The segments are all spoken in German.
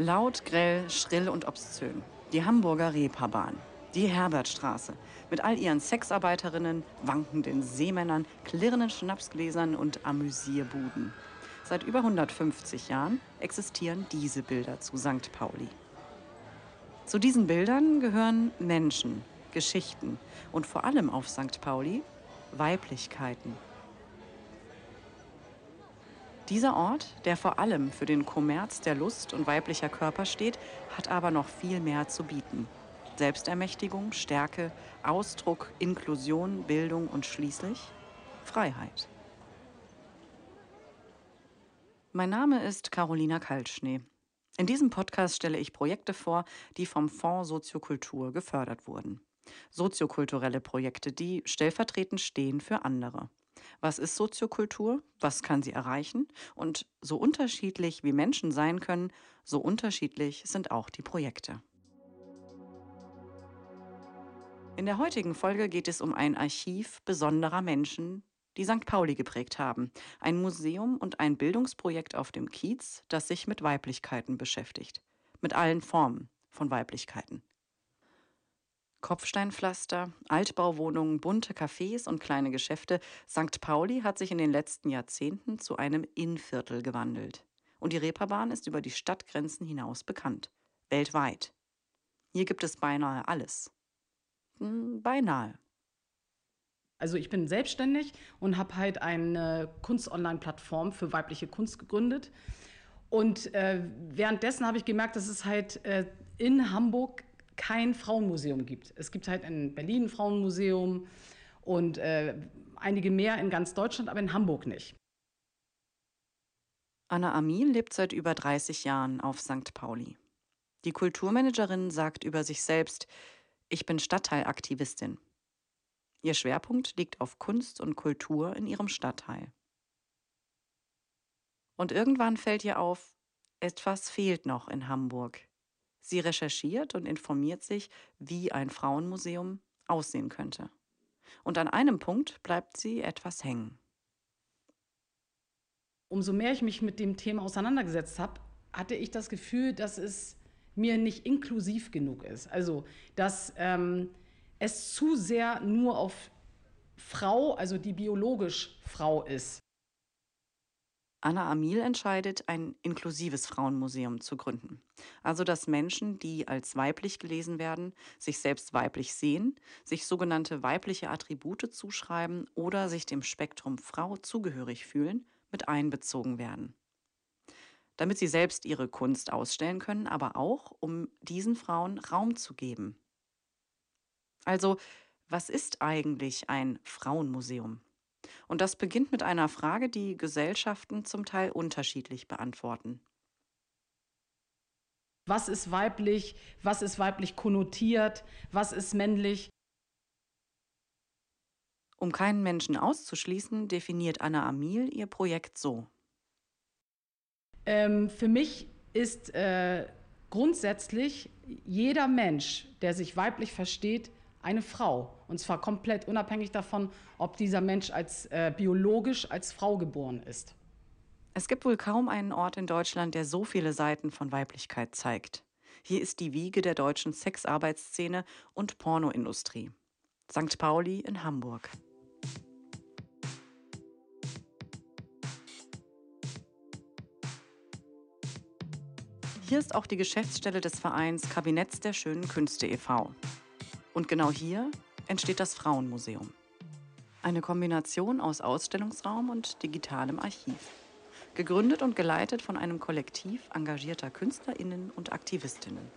Laut, grell, schrill und obszön. Die Hamburger Reeperbahn. Die Herbertstraße. Mit all ihren Sexarbeiterinnen, wankenden Seemännern, klirrenden Schnapsgläsern und Amüsierbuden. Seit über 150 Jahren existieren diese Bilder zu St. Pauli. Zu diesen Bildern gehören Menschen, Geschichten und vor allem auf St. Pauli Weiblichkeiten. Dieser Ort, der vor allem für den Kommerz der Lust und weiblicher Körper steht, hat aber noch viel mehr zu bieten. Selbstermächtigung, Stärke, Ausdruck, Inklusion, Bildung und schließlich Freiheit. Mein Name ist Carolina Kaltschnee. In diesem Podcast stelle ich Projekte vor, die vom Fonds Soziokultur gefördert wurden. Soziokulturelle Projekte, die stellvertretend stehen für andere. Was ist Soziokultur? Was kann sie erreichen? Und so unterschiedlich wie Menschen sein können, so unterschiedlich sind auch die Projekte. In der heutigen Folge geht es um ein Archiv besonderer Menschen, die St. Pauli geprägt haben. Ein Museum und ein Bildungsprojekt auf dem Kiez, das sich mit Weiblichkeiten beschäftigt. Mit allen Formen von Weiblichkeiten. Kopfsteinpflaster, Altbauwohnungen, bunte Cafés und kleine Geschäfte. St. Pauli hat sich in den letzten Jahrzehnten zu einem Innviertel gewandelt. Und die Reeperbahn ist über die Stadtgrenzen hinaus bekannt. Weltweit. Hier gibt es beinahe alles. Hm, beinahe. Also ich bin selbstständig und habe halt eine Kunst-Online-Plattform für weibliche Kunst gegründet. Und äh, währenddessen habe ich gemerkt, dass es halt äh, in Hamburg kein Frauenmuseum gibt. Es gibt halt in Berlin ein Frauenmuseum und äh, einige mehr in ganz Deutschland, aber in Hamburg nicht. Anna Amin lebt seit über 30 Jahren auf St. Pauli. Die Kulturmanagerin sagt über sich selbst, ich bin Stadtteilaktivistin. Ihr Schwerpunkt liegt auf Kunst und Kultur in ihrem Stadtteil. Und irgendwann fällt ihr auf, etwas fehlt noch in Hamburg. Sie recherchiert und informiert sich, wie ein Frauenmuseum aussehen könnte. Und an einem Punkt bleibt sie etwas hängen. Umso mehr ich mich mit dem Thema auseinandergesetzt habe, hatte ich das Gefühl, dass es mir nicht inklusiv genug ist. Also, dass ähm, es zu sehr nur auf Frau, also die biologisch Frau ist. Anna Amil entscheidet, ein inklusives Frauenmuseum zu gründen. Also dass Menschen, die als weiblich gelesen werden, sich selbst weiblich sehen, sich sogenannte weibliche Attribute zuschreiben oder sich dem Spektrum Frau zugehörig fühlen, mit einbezogen werden. Damit sie selbst ihre Kunst ausstellen können, aber auch, um diesen Frauen Raum zu geben. Also, was ist eigentlich ein Frauenmuseum? Und das beginnt mit einer Frage, die Gesellschaften zum Teil unterschiedlich beantworten. Was ist weiblich? Was ist weiblich konnotiert? Was ist männlich? Um keinen Menschen auszuschließen, definiert Anna Amil ihr Projekt so. Ähm, für mich ist äh, grundsätzlich jeder Mensch, der sich weiblich versteht, eine Frau. Und zwar komplett unabhängig davon, ob dieser Mensch als äh, biologisch als Frau geboren ist. Es gibt wohl kaum einen Ort in Deutschland, der so viele Seiten von Weiblichkeit zeigt. Hier ist die Wiege der deutschen Sexarbeitsszene und Pornoindustrie. St. Pauli in Hamburg. Hier ist auch die Geschäftsstelle des Vereins Kabinetts der schönen Künste e.V. Und genau hier entsteht das Frauenmuseum. Eine Kombination aus Ausstellungsraum und digitalem Archiv. Gegründet und geleitet von einem Kollektiv engagierter Künstlerinnen und Aktivistinnen.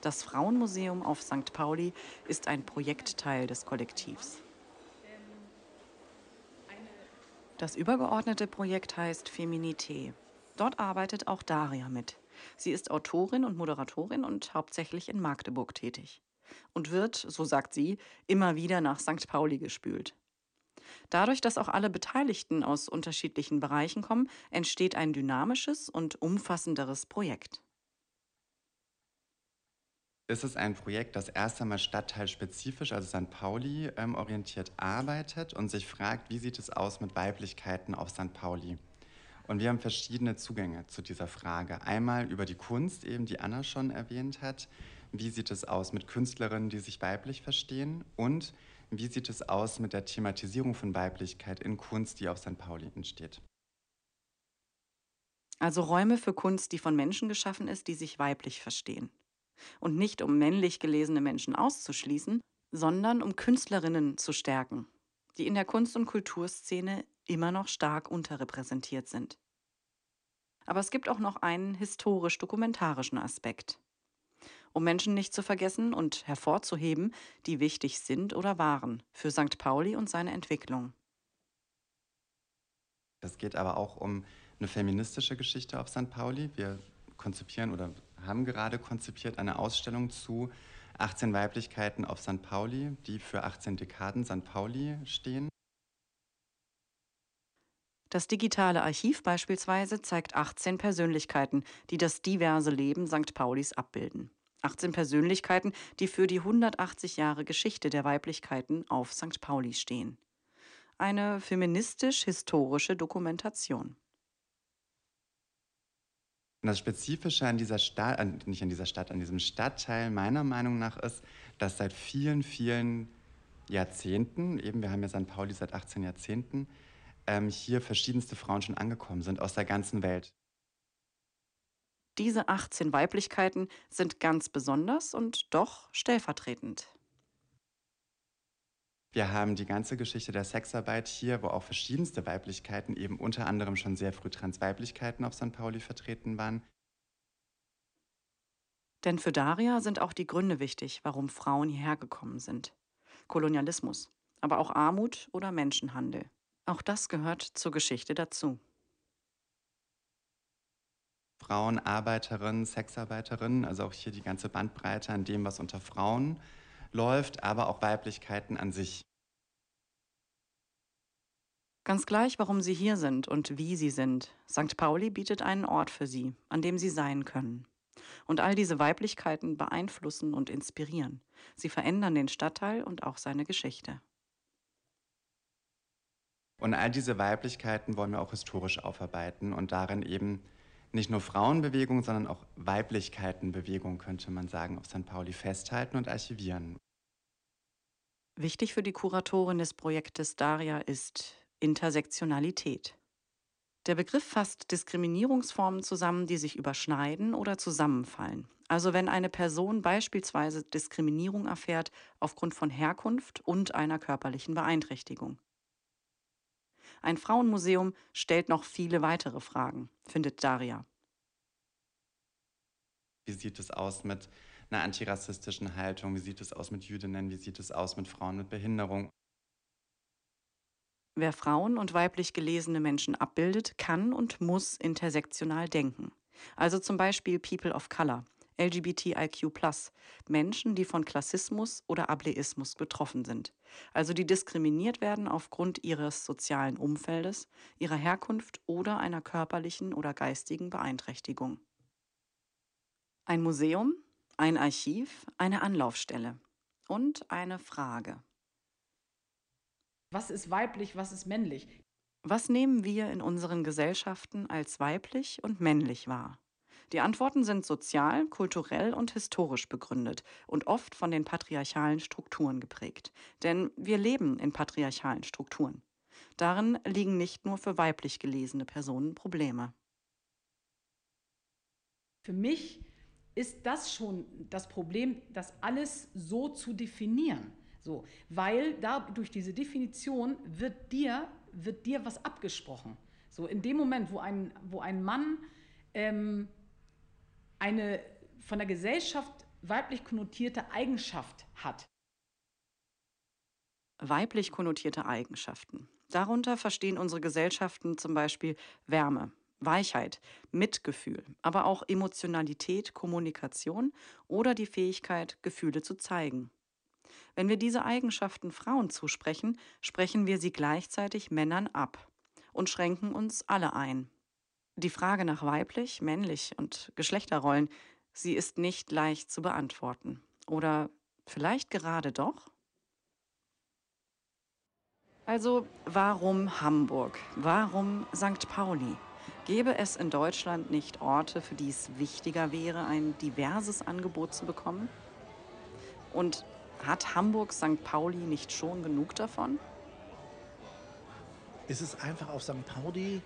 Das Frauenmuseum auf St. Pauli ist ein Projektteil des Kollektivs. Das übergeordnete Projekt heißt Feminité. Dort arbeitet auch Daria mit. Sie ist Autorin und Moderatorin und hauptsächlich in Magdeburg tätig und wird, so sagt sie, immer wieder nach St. Pauli gespült. Dadurch, dass auch alle Beteiligten aus unterschiedlichen Bereichen kommen, entsteht ein dynamisches und umfassenderes Projekt. Es ist ein Projekt, das erst einmal stadtteilspezifisch, also St. Pauli, ähm, orientiert arbeitet und sich fragt, wie sieht es aus mit Weiblichkeiten auf St. Pauli. Und wir haben verschiedene Zugänge zu dieser Frage. Einmal über die Kunst, eben die Anna schon erwähnt hat. Wie sieht es aus mit Künstlerinnen, die sich weiblich verstehen? Und wie sieht es aus mit der Thematisierung von Weiblichkeit in Kunst, die auf St. Pauli entsteht? Also Räume für Kunst, die von Menschen geschaffen ist, die sich weiblich verstehen. Und nicht um männlich gelesene Menschen auszuschließen, sondern um Künstlerinnen zu stärken, die in der Kunst- und Kulturszene immer noch stark unterrepräsentiert sind. Aber es gibt auch noch einen historisch-dokumentarischen Aspekt. Um Menschen nicht zu vergessen und hervorzuheben, die wichtig sind oder waren für St. Pauli und seine Entwicklung. Es geht aber auch um eine feministische Geschichte auf St. Pauli. Wir konzipieren oder haben gerade konzipiert eine Ausstellung zu 18 Weiblichkeiten auf St. Pauli, die für 18 Dekaden St. Pauli stehen. Das digitale Archiv beispielsweise zeigt 18 Persönlichkeiten, die das diverse Leben St. Paulis abbilden. 18 Persönlichkeiten, die für die 180 Jahre Geschichte der Weiblichkeiten auf St. Pauli stehen. Eine feministisch-historische Dokumentation. Das Spezifische an dieser Stadt, nicht an dieser Stadt, an diesem Stadtteil meiner Meinung nach ist, dass seit vielen, vielen Jahrzehnten, eben wir haben ja St. Pauli seit 18 Jahrzehnten, ähm, hier verschiedenste Frauen schon angekommen sind aus der ganzen Welt. Diese 18 Weiblichkeiten sind ganz besonders und doch stellvertretend. Wir haben die ganze Geschichte der Sexarbeit hier, wo auch verschiedenste Weiblichkeiten, eben unter anderem schon sehr früh Transweiblichkeiten auf St. Pauli vertreten waren. Denn für Daria sind auch die Gründe wichtig, warum Frauen hierher gekommen sind. Kolonialismus, aber auch Armut oder Menschenhandel. Auch das gehört zur Geschichte dazu. Frauen, Arbeiterinnen, Sexarbeiterinnen, also auch hier die ganze Bandbreite an dem, was unter Frauen läuft, aber auch Weiblichkeiten an sich. Ganz gleich, warum sie hier sind und wie sie sind, St. Pauli bietet einen Ort für sie, an dem sie sein können. Und all diese Weiblichkeiten beeinflussen und inspirieren. Sie verändern den Stadtteil und auch seine Geschichte. Und all diese Weiblichkeiten wollen wir auch historisch aufarbeiten und darin eben nicht nur Frauenbewegung, sondern auch Weiblichkeitenbewegung, könnte man sagen, auf St. Pauli festhalten und archivieren. Wichtig für die Kuratorin des Projektes Daria ist Intersektionalität. Der Begriff fasst Diskriminierungsformen zusammen, die sich überschneiden oder zusammenfallen. Also wenn eine Person beispielsweise Diskriminierung erfährt aufgrund von Herkunft und einer körperlichen Beeinträchtigung. Ein Frauenmuseum stellt noch viele weitere Fragen, findet Daria. Wie sieht es aus mit einer antirassistischen Haltung? Wie sieht es aus mit Jüdinnen? Wie sieht es aus mit Frauen mit Behinderung? Wer Frauen und weiblich gelesene Menschen abbildet, kann und muss intersektional denken. Also zum Beispiel People of Color, LGBTIQ, Menschen, die von Klassismus oder Ableismus betroffen sind, also die diskriminiert werden aufgrund ihres sozialen Umfeldes, ihrer Herkunft oder einer körperlichen oder geistigen Beeinträchtigung. Ein Museum, ein Archiv, eine Anlaufstelle und eine Frage. Was ist weiblich, was ist männlich? Was nehmen wir in unseren Gesellschaften als weiblich und männlich wahr? Die Antworten sind sozial, kulturell und historisch begründet und oft von den patriarchalen Strukturen geprägt. Denn wir leben in patriarchalen Strukturen. Darin liegen nicht nur für weiblich gelesene Personen Probleme. Für mich ist das schon das Problem, das alles so zu definieren. So, weil da durch diese Definition wird dir, wird dir was abgesprochen. So, in dem Moment, wo ein, wo ein Mann ähm, eine von der Gesellschaft weiblich konnotierte Eigenschaft hat. Weiblich konnotierte Eigenschaften. Darunter verstehen unsere Gesellschaften zum Beispiel Wärme, Weichheit, Mitgefühl, aber auch Emotionalität, Kommunikation oder die Fähigkeit, Gefühle zu zeigen. Wenn wir diese Eigenschaften Frauen zusprechen, sprechen wir sie gleichzeitig Männern ab und schränken uns alle ein. Die Frage nach weiblich, männlich und Geschlechterrollen, sie ist nicht leicht zu beantworten. Oder vielleicht gerade doch? Also warum Hamburg? Warum St. Pauli? Gäbe es in Deutschland nicht Orte, für die es wichtiger wäre, ein diverses Angebot zu bekommen? Und hat Hamburg St. Pauli nicht schon genug davon? Ist es einfach auf St. Pauli?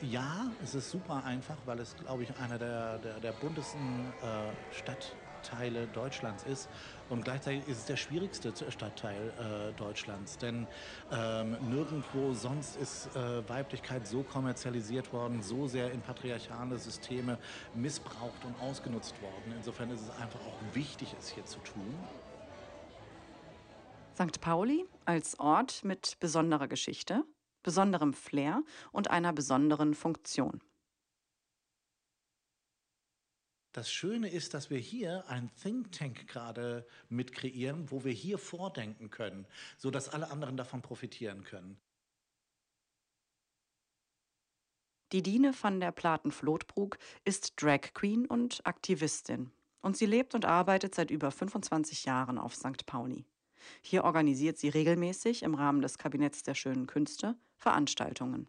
Ja, es ist super einfach, weil es, glaube ich, einer der, der, der buntesten äh, Stadtteile Deutschlands ist. Und gleichzeitig ist es der schwierigste Stadtteil äh, Deutschlands, denn ähm, nirgendwo sonst ist äh, Weiblichkeit so kommerzialisiert worden, so sehr in patriarchale Systeme missbraucht und ausgenutzt worden. Insofern ist es einfach auch wichtig, es hier zu tun. St. Pauli als Ort mit besonderer Geschichte, besonderem Flair und einer besonderen Funktion. Das Schöne ist, dass wir hier ein Think Tank gerade mit kreieren, wo wir hier vordenken können, sodass alle anderen davon profitieren können. Die Diene van der Platen-Flothbrug ist Drag Queen und Aktivistin. Und sie lebt und arbeitet seit über 25 Jahren auf St. Pauli. Hier organisiert sie regelmäßig im Rahmen des Kabinetts der schönen Künste Veranstaltungen.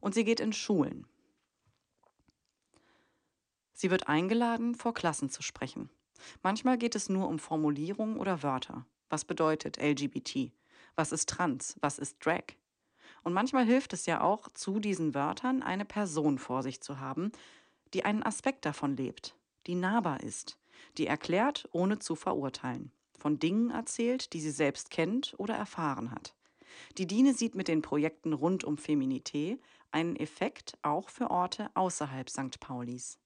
Und sie geht in Schulen. Sie wird eingeladen, vor Klassen zu sprechen. Manchmal geht es nur um Formulierungen oder Wörter. Was bedeutet LGBT? Was ist trans? Was ist Drag? Und manchmal hilft es ja auch, zu diesen Wörtern eine Person vor sich zu haben, die einen Aspekt davon lebt, die nahbar ist, die erklärt, ohne zu verurteilen von Dingen erzählt, die sie selbst kennt oder erfahren hat. Die Diene sieht mit den Projekten rund um Feminité einen Effekt auch für Orte außerhalb St. Paulis.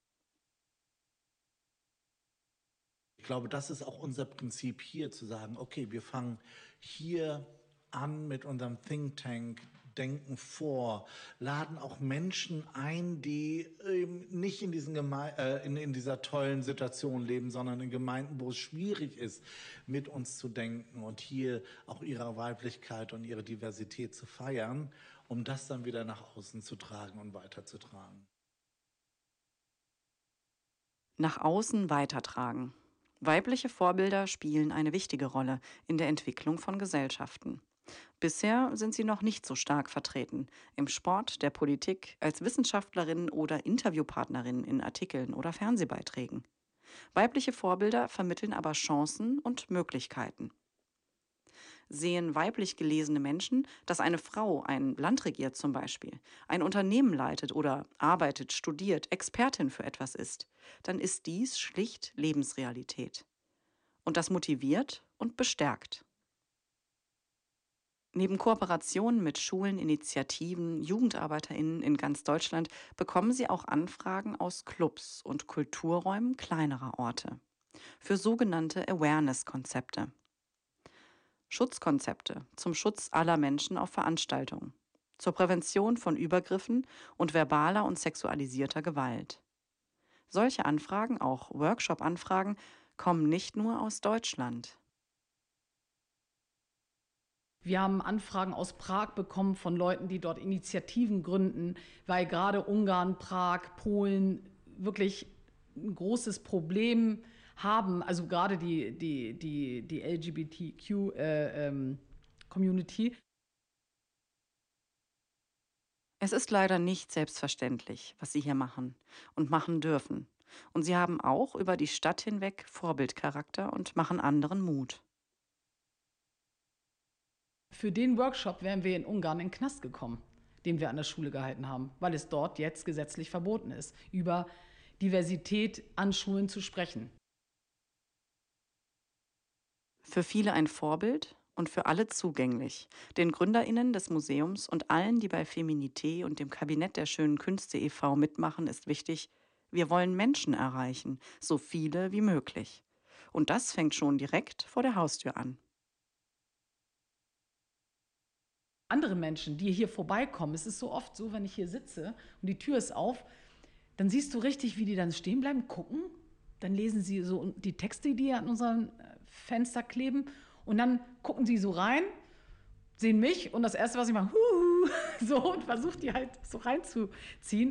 Ich glaube, das ist auch unser Prinzip hier, zu sagen, okay, wir fangen hier an mit unserem Think Tank, denken vor, laden auch Menschen ein, die eben nicht in, diesen Geme äh, in, in dieser tollen Situation leben, sondern in Gemeinden, wo es schwierig ist, mit uns zu denken und hier auch ihre Weiblichkeit und ihre Diversität zu feiern, um das dann wieder nach außen zu tragen und weiterzutragen. Nach außen weitertragen. Weibliche Vorbilder spielen eine wichtige Rolle in der Entwicklung von Gesellschaften. Bisher sind sie noch nicht so stark vertreten. Im Sport, der Politik, als Wissenschaftlerinnen oder Interviewpartnerinnen in Artikeln oder Fernsehbeiträgen. Weibliche Vorbilder vermitteln aber Chancen und Möglichkeiten. Sehen weiblich gelesene Menschen, dass eine Frau ein Land regiert zum Beispiel, ein Unternehmen leitet oder arbeitet, studiert, Expertin für etwas ist, dann ist dies schlicht Lebensrealität. Und das motiviert und bestärkt. Neben Kooperationen mit Schulen, Initiativen, JugendarbeiterInnen in ganz Deutschland bekommen sie auch Anfragen aus Clubs und Kulturräumen kleinerer Orte für sogenannte Awareness-Konzepte. Schutzkonzepte zum Schutz aller Menschen auf Veranstaltungen, zur Prävention von Übergriffen und verbaler und sexualisierter Gewalt. Solche Anfragen, auch Workshop-Anfragen, kommen nicht nur aus Deutschland. Wir haben Anfragen aus Prag bekommen von Leuten, die dort Initiativen gründen, weil gerade Ungarn, Prag, Polen wirklich ein großes Problem haben, also gerade die, die, die, die LGBTQ-Community. Äh, ähm, es ist leider nicht selbstverständlich, was sie hier machen und machen dürfen. Und sie haben auch über die Stadt hinweg Vorbildcharakter und machen anderen Mut. Für den Workshop wären wir in Ungarn in den Knast gekommen, den wir an der Schule gehalten haben, weil es dort jetzt gesetzlich verboten ist, über Diversität an Schulen zu sprechen. Für viele ein Vorbild und für alle zugänglich. Den GründerInnen des Museums und allen, die bei Feminité und dem Kabinett der schönen Künste e.V. mitmachen, ist wichtig, wir wollen Menschen erreichen, so viele wie möglich. Und das fängt schon direkt vor der Haustür an. Andere Menschen, die hier vorbeikommen, es ist so oft so, wenn ich hier sitze und die Tür ist auf, dann siehst du richtig, wie die dann stehen bleiben, gucken. Dann lesen sie so die Texte, die an unseren äh, Fenster kleben. Und dann gucken sie so rein, sehen mich und das Erste, was ich mache, huhu, so und versucht die halt so reinzuziehen.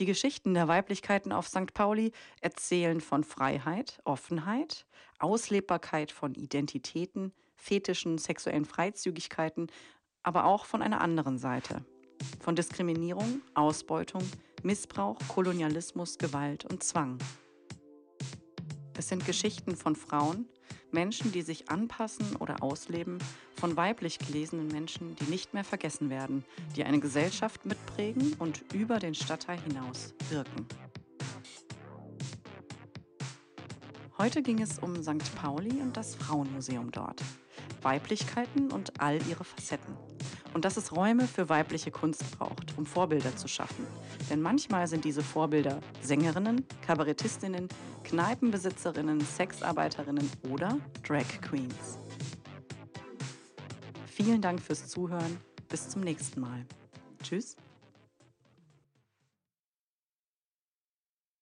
Die Geschichten der Weiblichkeiten auf St. Pauli erzählen von Freiheit, Offenheit, Auslebbarkeit von Identitäten, Fetischen, sexuellen Freizügigkeiten aber auch von einer anderen Seite. Von Diskriminierung, Ausbeutung, Missbrauch, Kolonialismus, Gewalt und Zwang. Es sind Geschichten von Frauen, Menschen, die sich anpassen oder ausleben, von weiblich gelesenen Menschen, die nicht mehr vergessen werden, die eine Gesellschaft mitprägen und über den Stadtteil hinaus wirken. Heute ging es um St. Pauli und das Frauenmuseum dort. Weiblichkeiten und all ihre Facetten. Und dass es Räume für weibliche Kunst braucht, um Vorbilder zu schaffen. Denn manchmal sind diese Vorbilder Sängerinnen, Kabarettistinnen, Kneipenbesitzerinnen, Sexarbeiterinnen oder Drag Queens. Vielen Dank fürs Zuhören. Bis zum nächsten Mal. Tschüss.